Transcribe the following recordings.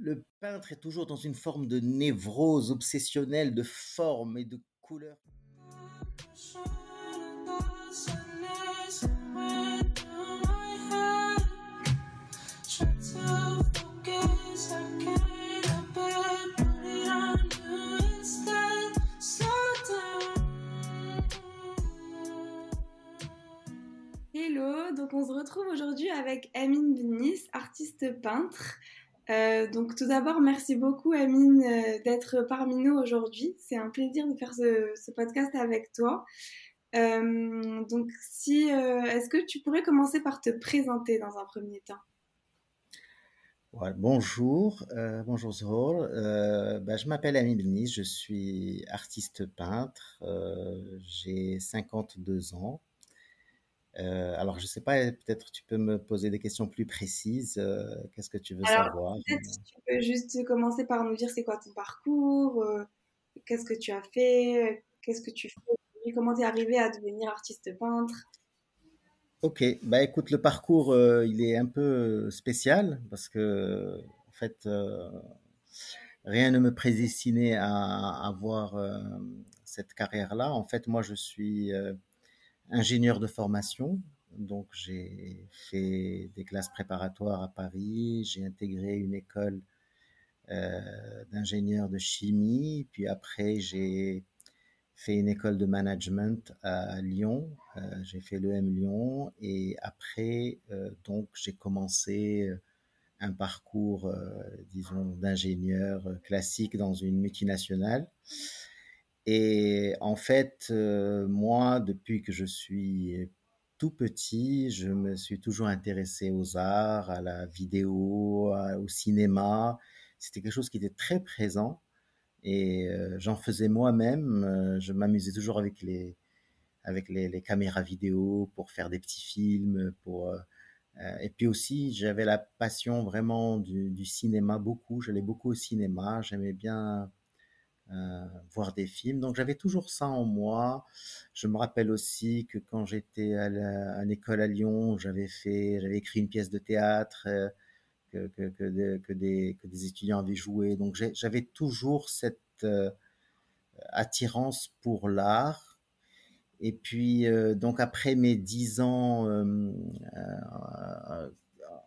le peintre est toujours dans une forme de névrose obsessionnelle de forme et de couleur. Hello, donc on se retrouve aujourd'hui avec Amine Benis, artiste peintre. Euh, donc tout d'abord, merci beaucoup Amine euh, d'être parmi nous aujourd'hui. C'est un plaisir de faire ce, podcast avec toi. Euh, donc si, est-ce que tu pourrais commencer par te présenter dans un premier temps? Bonjour, bonjour Zohor. Bah, je m'appelle Amine Benis, je suis artiste peintre. J'ai 52 ans. Euh, alors, je ne sais pas, peut-être tu peux me poser des questions plus précises. Euh, qu'est-ce que tu veux savoir Peut-être tu peux juste commencer par nous dire c'est quoi ton parcours, euh, qu'est-ce que tu as fait, qu'est-ce que tu fais, comment tu es arrivé à devenir artiste peintre? Ok, bah écoute, le parcours il est un peu spécial parce que en fait rien ne me prédestinait à avoir cette carrière-là. En fait, moi je suis ingénieur de formation. Donc, j'ai fait des classes préparatoires à Paris. J'ai intégré une école euh, d'ingénieur de chimie. Puis après, j'ai fait une école de management à Lyon. Euh, j'ai fait l'EM Lyon. Et après, euh, donc, j'ai commencé un parcours, disons, d'ingénieur classique dans une multinationale. Et en fait, euh, moi, depuis que je suis tout petit, je me suis toujours intéressé aux arts, à la vidéo, au cinéma. C'était quelque chose qui était très présent et euh, j'en faisais moi-même. Euh, je m'amusais toujours avec les avec les, caméras vidéo pour faire des petits films. Et puis aussi, j'avais la passion vraiment du cinéma beaucoup. J'allais beaucoup au cinéma. J'aimais bien euh, voir des films. Donc j'avais toujours ça en moi. Je me rappelle aussi que quand j'étais à l'école à Lyon, j'avais écrit une pièce de théâtre euh, que des étudiants avaient joué. Donc j'avais toujours cette euh, attirance pour l'art. Et puis, donc après mes dix ans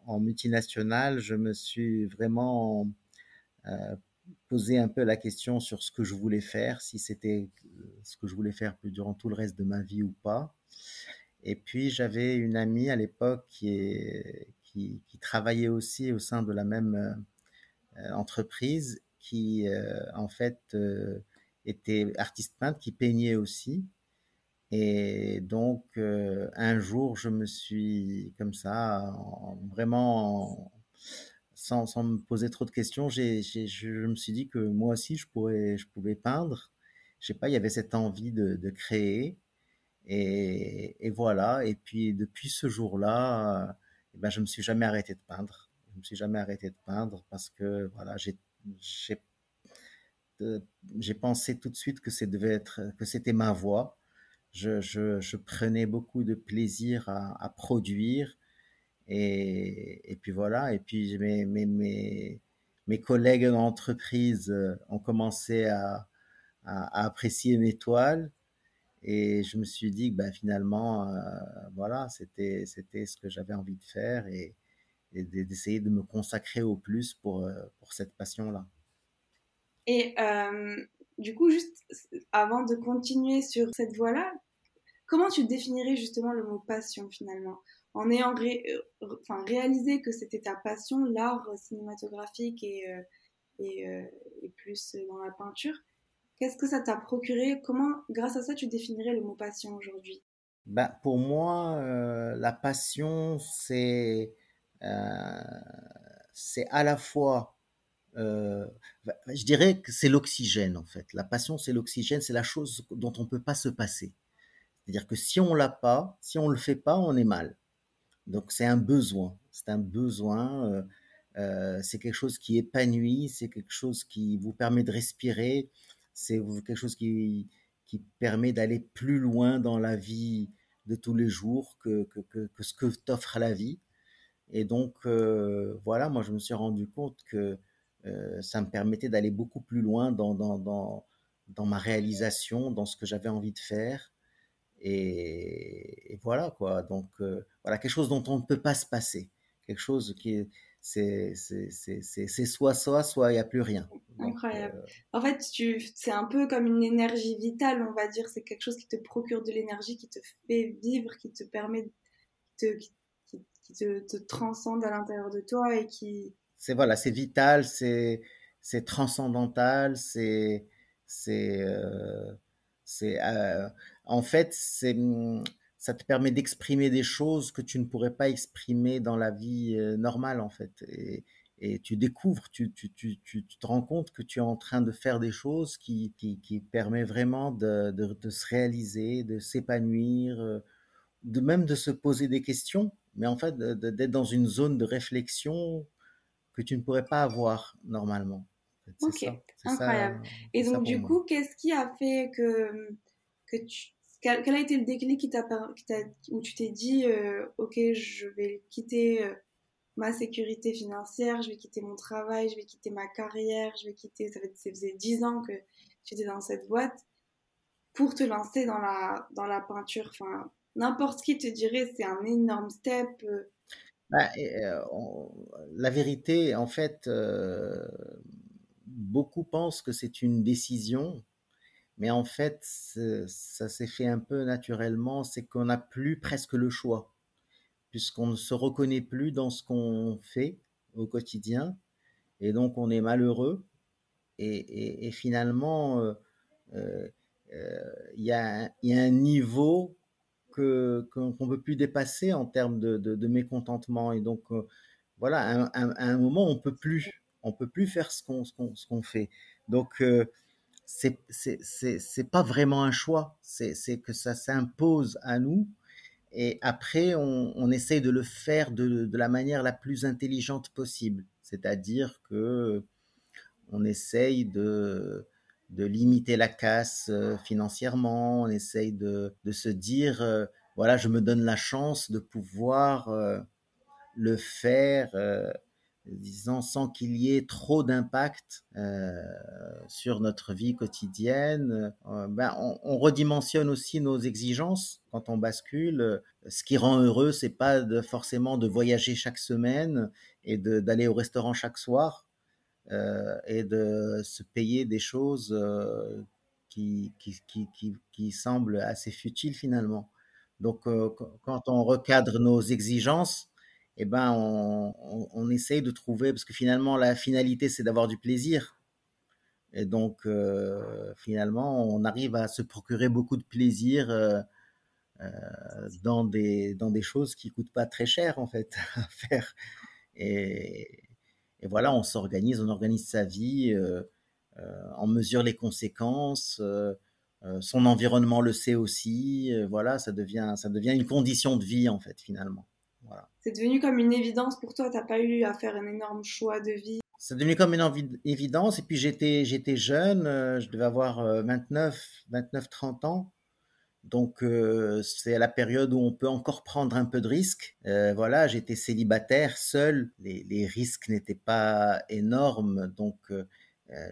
en multinationale, je me suis vraiment poser un peu la question sur ce que je voulais faire, si c'était euh, ce que je voulais faire durant tout le reste de ma vie ou pas. Et puis j'avais une amie à l'époque qui, qui, travaillait aussi au sein de la même euh, entreprise, qui euh, en fait était artiste peintre, qui peignait aussi. Et donc un jour, je me suis comme ça, vraiment sans, me poser trop de questions, j'ai, je me suis dit que moi aussi, je, pourrais, je pouvais peindre. Je sais pas, il y avait cette envie de, créer. Et, voilà. Et puis, depuis ce jour-là, eh ben, je me suis jamais arrêté de peindre. Je me suis jamais arrêté de peindre parce que, voilà, j'ai, j'ai, pensé tout de suite que, c'était ma voie. Je, je, prenais beaucoup de plaisir à, à produire et, et, puis voilà, et puis mes, mes, mes, mes collègues d'entreprise euh, ont commencé à, à, apprécier mes toiles. Et je me suis dit que ben, finalement, euh, voilà, c'était, c'était ce que j'avais envie de faire et, d'essayer de me consacrer au plus pour, euh, pour cette passion-là. Et du coup, juste avant de continuer sur cette voie-là, comment tu définirais justement le mot passion finalement? En ayant euh, enfin, réalisé que c'était ta passion, l'art cinématographique et, euh, euh, et, plus dans la peinture, qu'est-ce que ça t'a procuré? Comment, grâce à ça, tu définirais le mot passion aujourd'hui? Bah, Pour moi, la passion, c'est à la fois je dirais que c'est l'oxygène en fait. La passion, c'est l'oxygène, c'est la chose dont on ne peut pas se passer. C'est-à-dire que si on l'a pas, si on le fait pas, on est mal. Donc c'est un besoin, c'est un besoin, euh, euh, c'est quelque chose qui épanouit, c'est quelque chose qui vous permet de respirer, c'est quelque chose qui, qui permet d'aller plus loin dans la vie de tous les jours que, que, que, ce que t'offre la vie. Et donc euh, voilà, moi je me suis rendu compte que ça me permettait d'aller beaucoup plus loin dans, dans, dans, dans ma réalisation, dans ce que j'avais envie de faire. Et, voilà quoi. Donc voilà quelque chose dont on ne peut pas se passer, quelque chose qui est c'est soit soit soit il n'y a plus rien. Incroyable. En fait, c'est un peu comme une énergie vitale, on va dire. C'est quelque chose qui te procure de l'énergie, qui te fait vivre, qui te permet, de, qui, qui te, te, transcende à l'intérieur de toi et qui. C'est voilà, c'est vital, c'est c'est transcendantal, c'est c'est euh, c'est euh, en fait c'est ça te permet d'exprimer des choses que tu ne pourrais pas exprimer dans la vie normale en fait et, et tu découvres, tu, tu, tu, tu, te rends compte que tu es en train de faire des choses qui, qui, qui permet vraiment de, de, de, se réaliser, de s'épanouir, de même de se poser des questions, mais en fait d'être dans une zone de réflexion que tu ne pourrais pas avoir normalement. ok, ça, incroyable. Et donc du coup, qu'est-ce qui a fait que, que tu... Quel, a été le déclic où tu t'es dit, euh, ok, je vais quitter euh, ma sécurité financière, je vais quitter mon travail, je vais quitter ma carrière, je vais quitter, ça, faisait 10 ans que j'étais dans cette boîte, pour te lancer dans la, dans la peinture. Enfin, n'importe qui te dirait c'est un énorme step. Euh. Bah, la vérité, en fait, beaucoup pensent que c'est une décision, mais en fait, ça s'est fait un peu naturellement, c'est qu'on n'a plus presque le choix, puisqu'on ne se reconnaît plus dans ce qu'on fait au quotidien, et donc on est malheureux, et, finalement, euh, euh, euh, il y, a, un niveau qu'on ne peut plus dépasser en termes de, mécontentement, et donc voilà, à, un moment, on peut plus on peut plus faire ce qu'on ce qu'on fait. Donc c'est c'est pas vraiment un choix, c'est que ça s'impose à nous. Et après, on, on, essaye de le faire de, de, la manière la plus intelligente possible. C'est-à-dire que on essaye de, de limiter la casse euh, financièrement, on essaye de, de se dire, euh, voilà, je me donne la chance de pouvoir euh, le faire disons, sans qu'il y ait trop d'impact euh, sur notre vie quotidienne. Euh, ben, on, on, redimensionne aussi nos exigences quand on bascule. Ce qui rend heureux, c'est pas de, forcément de voyager chaque semaine et d'aller au restaurant chaque soir euh, et de se payer des choses euh, qui, qui, qui, qui, semblent assez futiles finalement. Donc, euh, quand on recadre nos exigences, eh ben, on, essaye de trouver, parce que finalement, la finalité, c'est d'avoir du plaisir. Et donc, euh, finalement, on arrive à se procurer beaucoup de plaisir euh, euh, dans, des, dans des choses qui coûtent pas très cher, en fait, à faire. Et, voilà, on s'organise, on organise sa vie, on mesure les conséquences. Son environnement le sait aussi. voilà, ça devient, ça devient une condition de vie, en fait, finalement. C'est devenu comme une évidence pour toi, t'as pas eu à faire un énorme choix de vie. C'est devenu comme une évidence. Et puis j'étais, j'étais jeune, euh, je devais avoir 29, 29, 30 ans. Donc euh, c'est à la période où on peut encore prendre un peu de risques. Euh, voilà, j'étais célibataire, seul. Les, les risques n'étaient pas énormes, donc euh,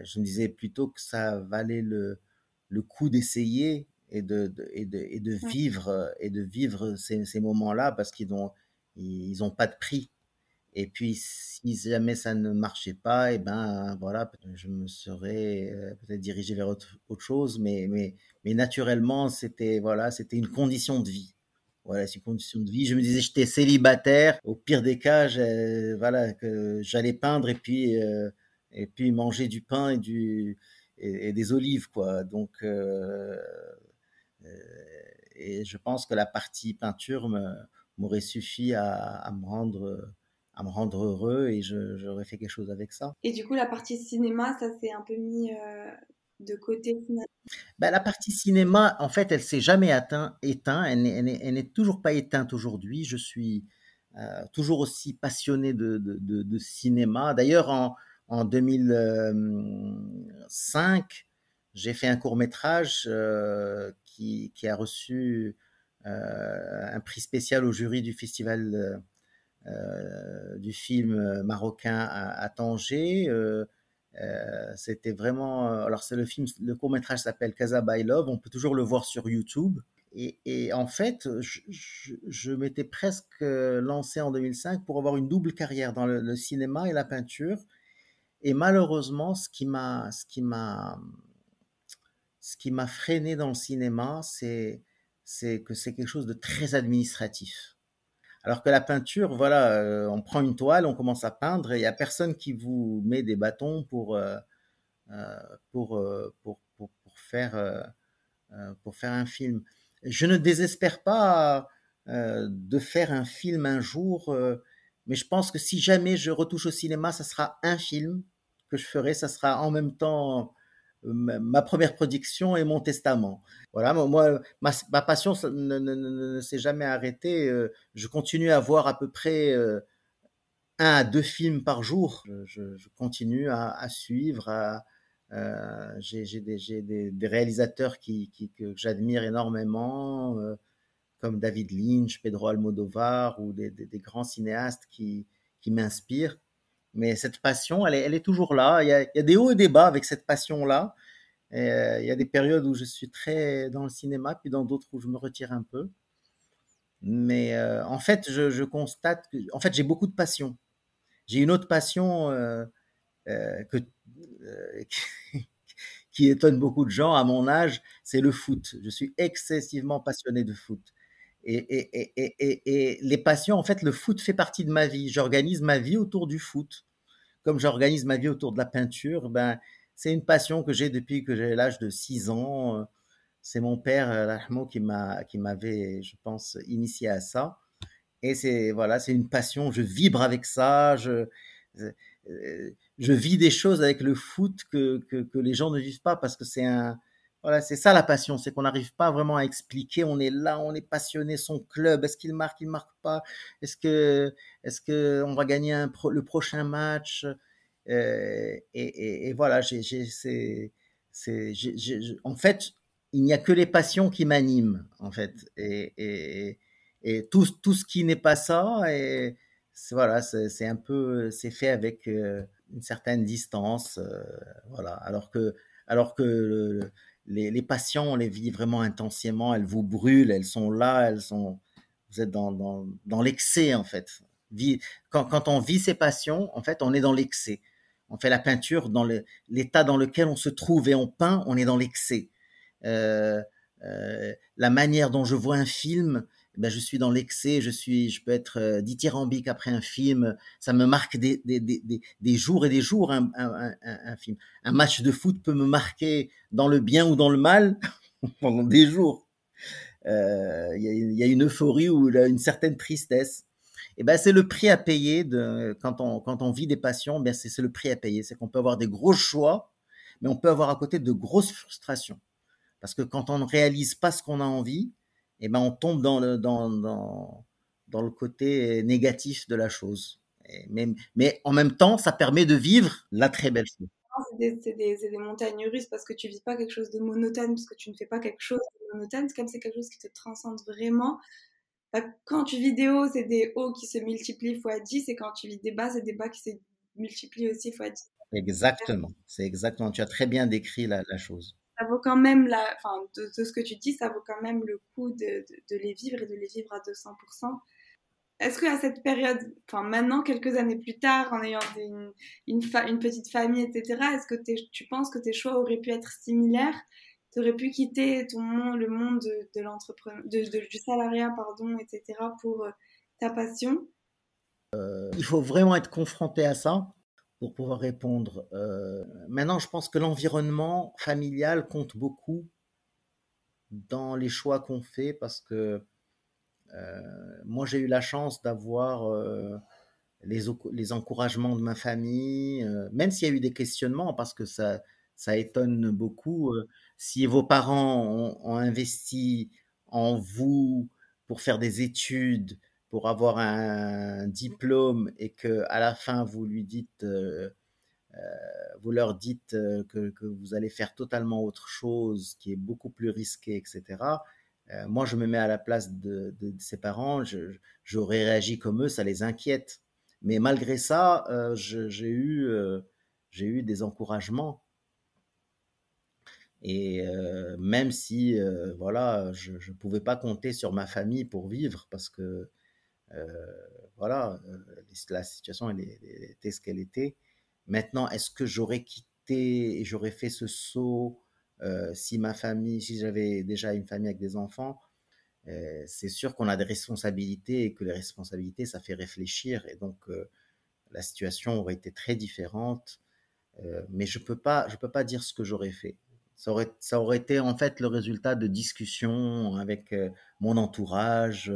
je me disais plutôt que ça valait le, le coup d'essayer et de, de, et de, et de vivre et de vivre ces, ces moments-là parce qu'ils ont ils n'ont pas de prix. Et puis, si jamais ça ne marchait pas, et eh ben voilà, je me serais euh, peut-être dirigé vers autre, autre, chose, mais, mais, mais naturellement, c'était voilà, c'était une condition de vie. Voilà, c'est une condition de vie. Je me disais, j'étais célibataire. Au pire des cas, voilà, que j'allais peindre et puis euh, et puis manger du pain et du et, des olives, quoi. Donc euh et je pense que la partie peinture me m'aurait suffi à, à, me rendre à me rendre heureux et j'aurais fait quelque chose avec ça. Et du coup, la partie cinéma, ça s'est un peu mis euh, de côté ben, La partie cinéma, en fait, elle s'est jamais atteint, éteint, elle n'est toujours pas éteinte aujourd'hui. Je suis euh, toujours aussi passionné de, de, de, de cinéma. D'ailleurs, en, en 2005, j'ai fait un court métrage euh, qui, qui, a reçu euh, un prix spécial au jury du festival euh, du film marocain à, à Tanger. C'était vraiment. Alors, c'est le film, le court métrage s'appelle Casa by Love. On peut toujours le voir sur YouTube. Et, en fait, je, m'étais presque lancé en 2005 pour avoir une double carrière dans le, cinéma et la peinture. Et malheureusement, ce qui m'a, ce qui m'a, ce qui m'a freiné dans le cinéma, c'est, c'est que c'est quelque chose de très administratif. Alors que la peinture, voilà, euh, on prend une toile, on commence à peindre, et il n'y a personne qui vous met des bâtons pour, euh, euh, pour, pour, pour, pour, faire, pour faire un film je ne désespère pas de faire un film un jour, mais je pense que si jamais je retouche au cinéma, ça sera un film que je ferai, ça sera en même temps ma première production et mon testament. Voilà, moi, ma, passion ne, s'est jamais arrêtée. Je continue à voir à peu près un à deux films par jour. Je, continue à, suivre, euh, j'ai des, réalisateurs qui, que j'admire énormément, euh, comme David Lynch, Pedro Almodovar, ou des, grands cinéastes qui m'inspirent. Mais cette passion, elle est, toujours là. Il y, a, des hauts et des bas avec cette passion-là. Euh, il y a des périodes où je suis très dans le cinéma, puis dans d'autres où je me retire un peu. Mais en fait, je, constate que, en fait, j'ai beaucoup de passion. J'ai une autre passion euh, qui étonne beaucoup de gens à mon âge, c'est le foot. Je suis excessivement passionné de foot. Et, les passions, en fait, le foot fait partie de ma vie. J'organise ma vie autour du foot. Comme j'organise ma vie autour de la peinture, ben, c'est une passion que j'ai depuis que j'ai l'âge de 6 ans. C'est mon père, Rahmo, qui m'a, qui m'avait, je pense, initié à ça. Et c'est, voilà, c'est une passion. Je vibre avec ça. Je, euh, je vis des choses avec le foot que, que, les gens ne vivent pas parce que c'est un voilà c'est ça la passion c'est qu'on n'arrive pas vraiment à expliquer. On est là on est passionné son club est-ce qu'il marque il marque pas? Est-ce que est-ce que on va gagner le prochain match? Euh, et, voilà j'ai c'est en fait il n'y a que les passions qui m'animent en fait. Et, et, tout, tout ce qui n'est pas ça et voilà, c'est un peu, c'est fait avec euh, une certaine distance, euh, voilà. Alors que, alors que les, patients, on les vit vraiment intensément, elles vous brûlent, elles sont là, elles sont, vous êtes dans, dans, l'excès en fait. Quand, quand on vit ses passions, en fait, on est dans l'excès. On fait la peinture dans l'état dans lequel on se trouve et on peint, on est dans l'excès. Euh, euh, la manière dont je vois un film, ben, je suis dans l'excès, je suis, je peux être euh, dithyrambique après un film, ça me marque des, des, des, des jours et des jours un, un, un, film. Un match de foot peut me marquer dans le bien ou dans le mal pendant des jours. Euh, il y, y, a une euphorie ou une certaine tristesse. Et ben c'est le prix à payer de quand on quand on vit des passions. Ben c'est le prix à payer, c'est qu'on peut avoir des gros choix, mais on peut avoir à côté de grosses frustrations. Parce que quand on ne réalise pas ce qu'on a envie, eh ben on tombe dans le, dans, dans, dans le côté négatif de la chose. mais, mais, en même temps, ça permet de vivre la très belle chose. C'est des, des, des, montagnes russes parce que tu vis pas quelque chose de monotone, parce que tu ne fais pas quelque chose de monotone. C'est comme c'est quelque chose qui te transcende vraiment. Bah, quand tu vis des hauts, c'est des hauts qui se multiplient fois 10, et quand tu vis des bas, c'est des bas qui se multiplient aussi fois 10. Exactement, c'est exactement. Tu as très bien décrit la, la chose ça vaut quand même la, enfin, de, ce que tu dis, ça vaut quand même le coup de, de, les vivre et de les vivre à 200%. Est-ce qu'à cette période, enfin maintenant, quelques années plus tard, en ayant une, une, petite famille, etc., est-ce que tu penses que tes choix auraient pu être similaires? Tu aurais pu quitter ton le monde de, du salariat, pardon, etc., pour euh, ta passion? Euh, Il faut vraiment être confronté à ça pour pouvoir répondre. Euh, maintenant, je pense que l'environnement familial compte beaucoup dans les choix qu'on fait parce que euh, moi, j'ai eu la chance d'avoir euh, les, les, encouragements de ma famille, même s'il y a eu des questionnements parce que ça, ça étonne beaucoup. si vos parents ont, ont, investi en vous pour faire des études, pour avoir un diplôme et que à la fin vous lui dites, euh, euh, vous leur dites euh, que, vous allez faire totalement autre chose, qui est beaucoup plus risqué, etc. moi, je me mets à la place de, ses parents, j'aurais réagi comme eux, ça les inquiète. Mais malgré ça, j'ai eu, des encouragements. Et même si, voilà, je ne pouvais pas compter sur ma famille pour vivre parce que, voilà, la situation était ce qu'elle était. Maintenant, est-ce que j'aurais quitté et j'aurais fait ce saut si ma famille, si j'avais déjà une famille avec des enfants? C'est sûr qu'on a des responsabilités et que les responsabilités, ça fait réfléchir. Et donc, la situation aurait été très différente. mais je ne peux, peux pas dire ce que j'aurais fait. Ça aurait, ça aurait été en fait le résultat de discussions avec mon entourage.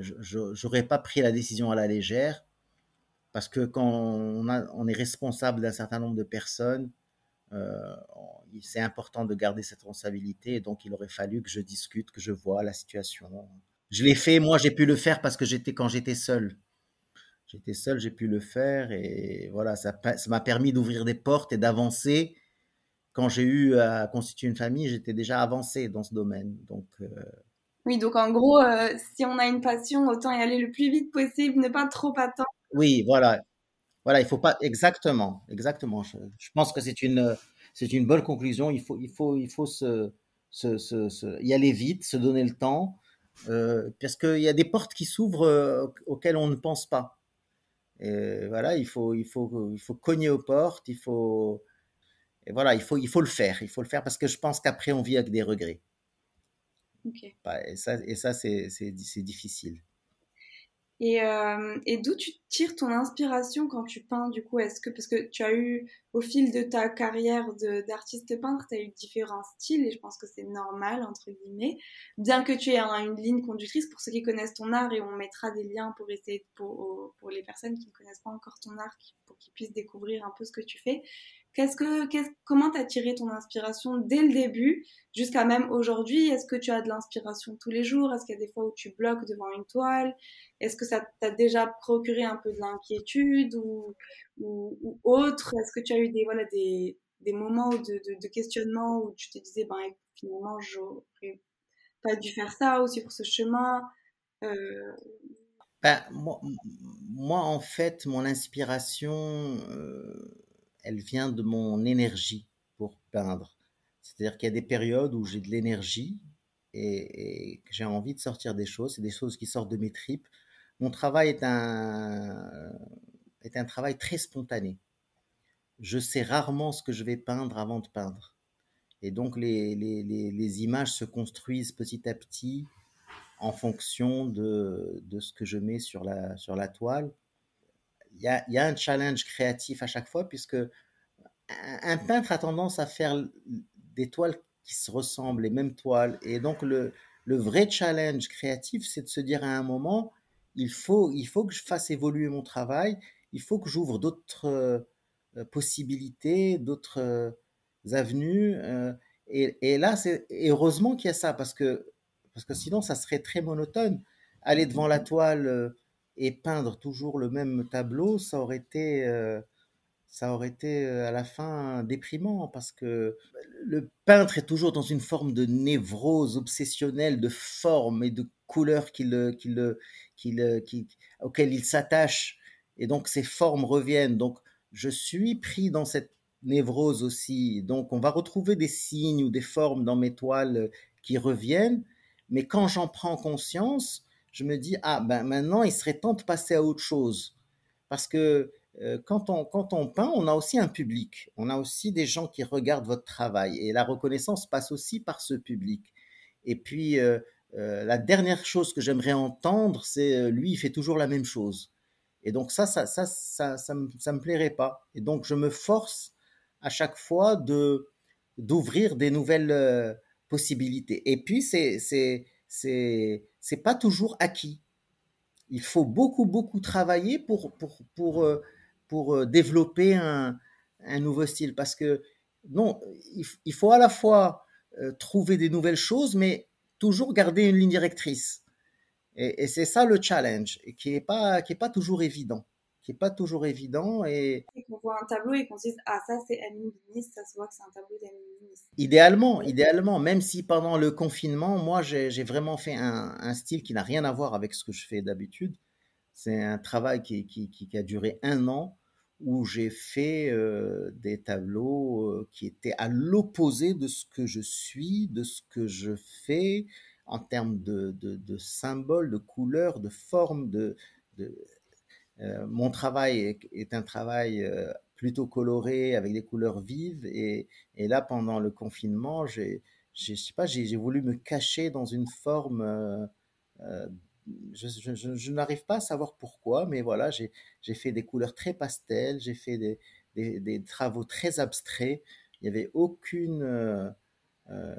Je n'aurais pas pris la décision à la légère parce que quand on est responsable d'un certain nombre de personnes, euh, c'est important de garder cette responsabilité. Et donc, il aurait fallu que je discute, que je vois la situation. Je l'ai fait, moi, j'ai pu le faire parce que j'étais quand j'étais seul. J'étais seul, j'ai pu le faire et voilà, ça m'a permis d'ouvrir des portes et d'avancer. Quand j'ai eu à constituer une famille, j'étais déjà avancé dans ce domaine. Donc, euh, Oui, donc en gros, euh, si on a une passion, autant y aller le plus vite possible, ne pas trop attendre. Oui, voilà. Voilà, il faut pas exactement, exactement. Je, pense que c'est une, c'est une bonne conclusion. Il faut, il faut, il faut se, se, se, y aller vite, se donner le temps, euh, parce qu'il y a des portes qui s'ouvrent euh, auxquelles on ne pense pas. Et voilà, il faut, il faut, il faut cogner aux portes. Il faut, et voilà, il faut, il faut le faire. Il faut le faire parce que je pense qu'après on vit avec des regrets. Et ça, et ça c'est, c'est difficile. Et, euh, et d'où tu tires ton inspiration quand tu peins du coup? Est-ce que parce que tu as eu au fil de ta carrière d'artiste peintre, tu as eu différents styles et je pense que c'est normal entre guillemets, bien que tu aies une ligne conductrice pour ceux qui connaissent ton art et on mettra des liens pour essayer pour, pour les personnes qui ne connaissent pas encore ton art pour qu'ils puissent découvrir un peu ce que tu fais. Qu'est-ce que, comment t'as tiré ton inspiration dès le début jusqu'à même aujourd'hui? Est-ce que tu as de l'inspiration tous les jours? Est-ce qu'il y a des fois où tu bloques devant une toile? Est-ce que ça t'a déjà procuré un peu de l'inquiétude ou, autre? Est-ce que tu as eu des, moments de, questionnement où tu te disais, ben, finalement, j'aurais pas dû faire ça aussi pour ce chemin? Euh... ben, moi, moi, en fait, mon inspiration... Euh elle vient de mon énergie pour peindre. C'est-à-dire qu'il y a des périodes où j'ai de l'énergie et, que j'ai envie de sortir des choses, c'est des choses qui sortent de mes tripes. Mon travail est un, est un travail très spontané. Je sais rarement ce que je vais peindre avant de peindre. Et donc les, les, les, images se construisent petit à petit en fonction de, de, ce que je mets sur la, sur la toile il y a, un challenge créatif à chaque fois, puisque un peintre a tendance à faire des toiles qui se ressemblent, les mêmes toiles. Et donc, le, le vrai challenge créatif, c'est de se dire à un moment, il faut, il faut que je fasse évoluer mon travail, il faut que j'ouvre d'autres euh, possibilités, d'autres euh, avenues. Euh, et, et, là, c'est heureusement qu'il y a ça, parce que, parce que sinon, ça serait très monotone. Aller devant la toile et peindre toujours le même tableau, ça aurait été, euh, ça aurait été euh, à la fin déprimant parce que le peintre est toujours dans une forme de névrose obsessionnelle de forme et de couleurs qu'il, qu'il, qu'il, auxquelles il s'attache. Et donc ces formes reviennent. Donc je suis pris dans cette névrose aussi. Donc on va retrouver des signes ou des formes dans mes toiles qui reviennent. Mais quand j'en prends conscience, je me dis, ah ben maintenant, il serait temps de passer à autre chose. Parce que euh, quand, on, quand on peint, on a aussi un public, on a aussi des gens qui regardent votre travail, et la reconnaissance passe aussi par ce public. Et puis, euh, euh, la dernière chose que j'aimerais entendre, c'est lui, il fait toujours la même chose. Et donc ça, ça, ça, ça, ça, me, ça me plairait pas. Et donc, je me force à chaque fois de d'ouvrir des nouvelles possibilités. Et puis, c'est c'est c'est pas toujours acquis. Il faut beaucoup beaucoup travailler pour pour pour euh, pour euh, développer un, un nouveau style parce que non, il, faut à la fois euh, trouver des nouvelles choses, mais toujours garder une ligne directrice. Et, et c'est ça le challenge, qui est pas qui est pas toujours évident qui n'est pas toujours évident. Et qu'on voit un tableau et qu'on se dise Ah, ça c'est Annie ça se voit que c'est un tableau d'Annie Idéalement, idéalement, même si pendant le confinement, moi j'ai vraiment fait un, un, style qui n'a rien à voir avec ce que je fais d'habitude. C'est un travail qui, qui, qui, a duré un an où j'ai fait euh, des tableaux euh, qui étaient à l'opposé de ce que je suis, de ce que je fais en termes de, de, de symboles, de couleurs, de formes. De, de mon travail est, un travail euh, plutôt coloré avec des couleurs vives et, là pendant le confinement, j'ai, je sais pas, j'ai voulu me cacher dans une forme. euh, euh, je, n'arrive pas à savoir pourquoi, mais voilà, j'ai fait des couleurs très pastel, j'ai fait des, travaux très abstraits. Il n'y avait aucune, euh, euh,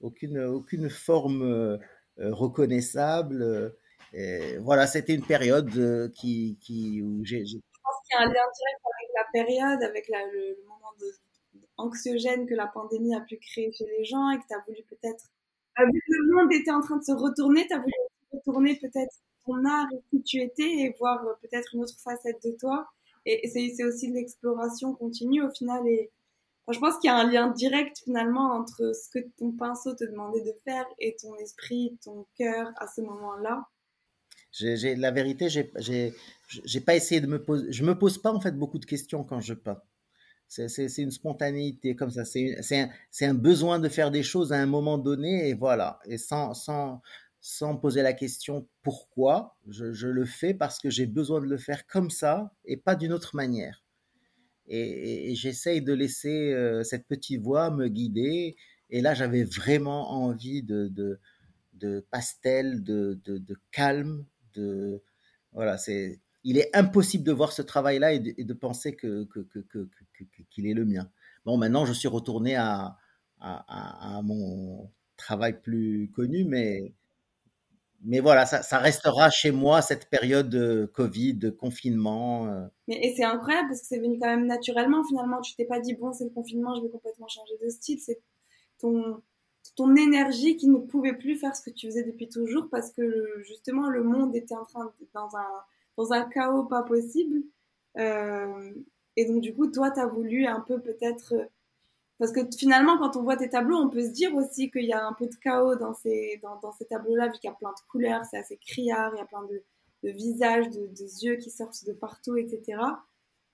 aucune, aucune forme euh, euh, reconnaissable. Et voilà, c'était une période euh, qui, qui, où j'ai, Je pense qu'il y a un lien direct avec la période, avec le, moment anxiogène que la pandémie a pu créer chez les gens et que tu as voulu peut-être, euh, vu que le monde était en train de se retourner, tu as voulu retourner peut-être ton art et qui tu étais et voir euh, peut-être une autre facette de toi. Et, c'est aussi l'exploration continue au final. Et je pense qu'il y a un lien direct finalement entre ce que ton pinceau te demandait de faire et ton esprit, ton cœur à ce moment-là. J'ai- la vérité, j'ai, j'ai, j'ai pas essayé de me poser, je me pose pas en fait beaucoup de questions quand je peins. C'est c'est- une spontanéité comme ça. C'est un, un besoin de faire des choses à un moment donné et voilà. Et sans, sans, sans poser la question pourquoi, je, je le fais parce que j'ai besoin de le faire comme ça et pas d'une autre manière. Et, et- et j'essaye de laisser euh, cette petite voix me guider. Et là, j'avais vraiment envie de, de, de pastel, de, de calme, voilà, c'est il est impossible de voir ce travail-là et de, penser que, que, que, qu'il est le mien. Bon, maintenant, je suis retourné à, à, mon travail plus connu, mais, mais voilà, ça, restera chez moi cette période de Covid, de confinement. euh. Et c'est incroyable parce que c'est venu quand même naturellement finalement. Tu t'es pas dit, bon, c'est le confinement, je vais complètement changer de style. C'est ton, ton énergie qui ne pouvait plus faire ce que tu faisais depuis toujours parce que justement le monde était en train de, dans un, dans un chaos pas possible. Euh, et donc du coup, toi, tu as voulu un peu peut-être... Parce que finalement, quand on voit tes tableaux, on peut se dire aussi qu'il y a un peu de chaos dans ces, dans, dans ces tableaux-là, vu qu'il y a plein de couleurs, c'est assez criard, il y a plein de, visages, de, yeux qui sortent de partout, etc.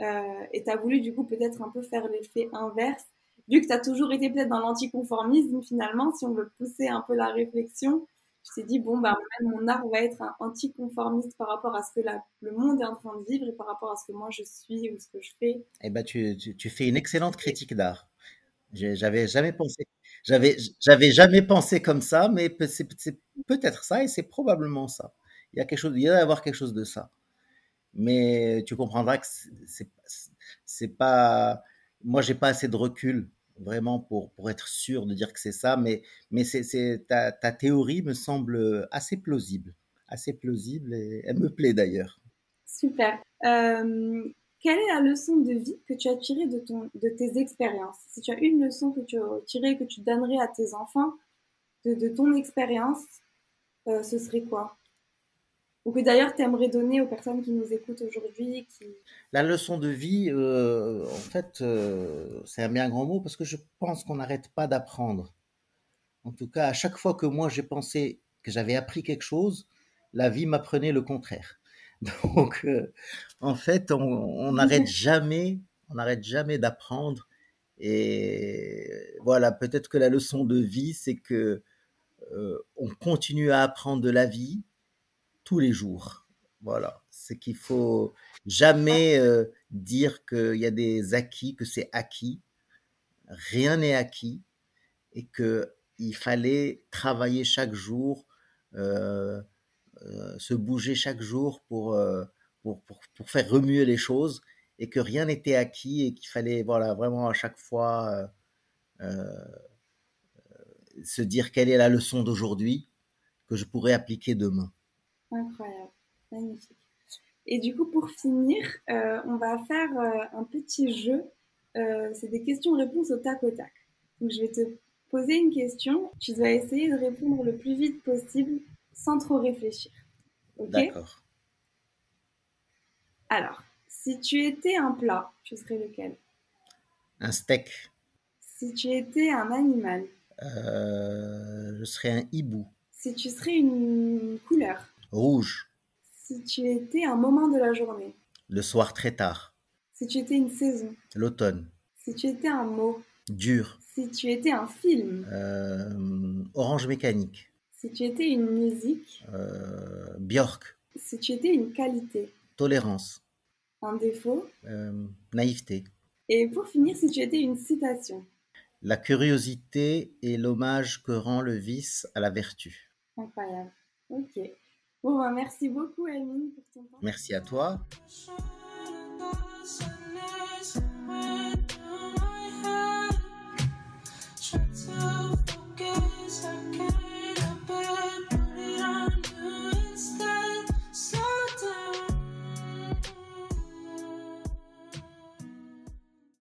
Euh, et tu as voulu du coup peut-être un peu faire l'effet inverse, vu que tu as toujours été peut-être dans l'anticonformisme finalement, si on veut pousser un peu la réflexion, tu t'es dit, bon, bah, mon art va être un anticonformiste par rapport à ce que le monde est en train de vivre et par rapport à ce que moi je suis ou ce que je fais. Eh ben, tu, fais une excellente critique d'art. J'avais jamais pensé, j'avais, jamais pensé comme ça, mais c'est peut-être ça et c'est probablement ça. Il y a quelque chose, il y a d'avoir quelque chose de ça. Mais tu comprendras que c'est c'est pas, moi j'ai pas assez de recul vraiment pour pour être sûr de dire que c'est ça, mais mais c'est ta ta théorie me semble assez plausible, assez plausible et elle me plaît d'ailleurs. Super. Euh, quelle est la leçon de vie que tu as tirée de, ton, de tes expériences? Si tu as une leçon que tu as tirée, que tu donnerais à tes enfants de, de ton expérience, euh, ce serait quoi? Ou que d'ailleurs tu aimerais donner aux personnes qui nous écoutent aujourd'hui qui... La leçon de vie, euh, en fait, euh, c'est un bien grand mot parce que je pense qu'on n'arrête pas d'apprendre. En tout cas, à chaque fois que moi j'ai pensé que j'avais appris quelque chose, la vie m'apprenait le contraire. Donc, euh, en fait, on n'arrête jamais, on n'arrête jamais d'apprendre. Et voilà, peut-être que la leçon de vie, c'est que on continue à apprendre de la vie tous les jours. Voilà, c'est qu'il faut jamais euh, dire qu'il y a des acquis, que c'est acquis. Rien n'est acquis et que il fallait travailler chaque jour, euh, euh, se bouger chaque jour pour, pour, faire remuer les choses et que rien n'était acquis et qu'il fallait voilà, vraiment à chaque fois se dire quelle est la leçon d'aujourd'hui que je pourrais appliquer demain. Incroyable, magnifique. Et du coup, pour finir, euh, on va faire euh, un petit jeu. Euh, c'est des questions-réponses au tac au tac. Donc, je vais te poser une question. Tu dois essayer de répondre le plus vite possible sans trop réfléchir. Ok? D'accord. Alors, si tu étais un plat, tu serais lequel? Un steak. Si tu étais un animal, je serais un hibou. si tu serais une couleur, Rouge. si tu étais un moment de la journée, Le soir très tard. Si tu étais une saison. L'automne. Si tu étais un mot. Dur. Si tu étais un film. Euh, Orange Mécanique. Si tu étais une musique. Euh, Björk. Si tu étais une qualité. Tolérance. Un défaut. Euh, naïveté. Et pour finir, si tu étais une citation. La curiosité est l'hommage que rend le vice à la vertu. Incroyable. Ok. Bon, ben, merci beaucoup, Amine, pour ton temps. Merci à toi.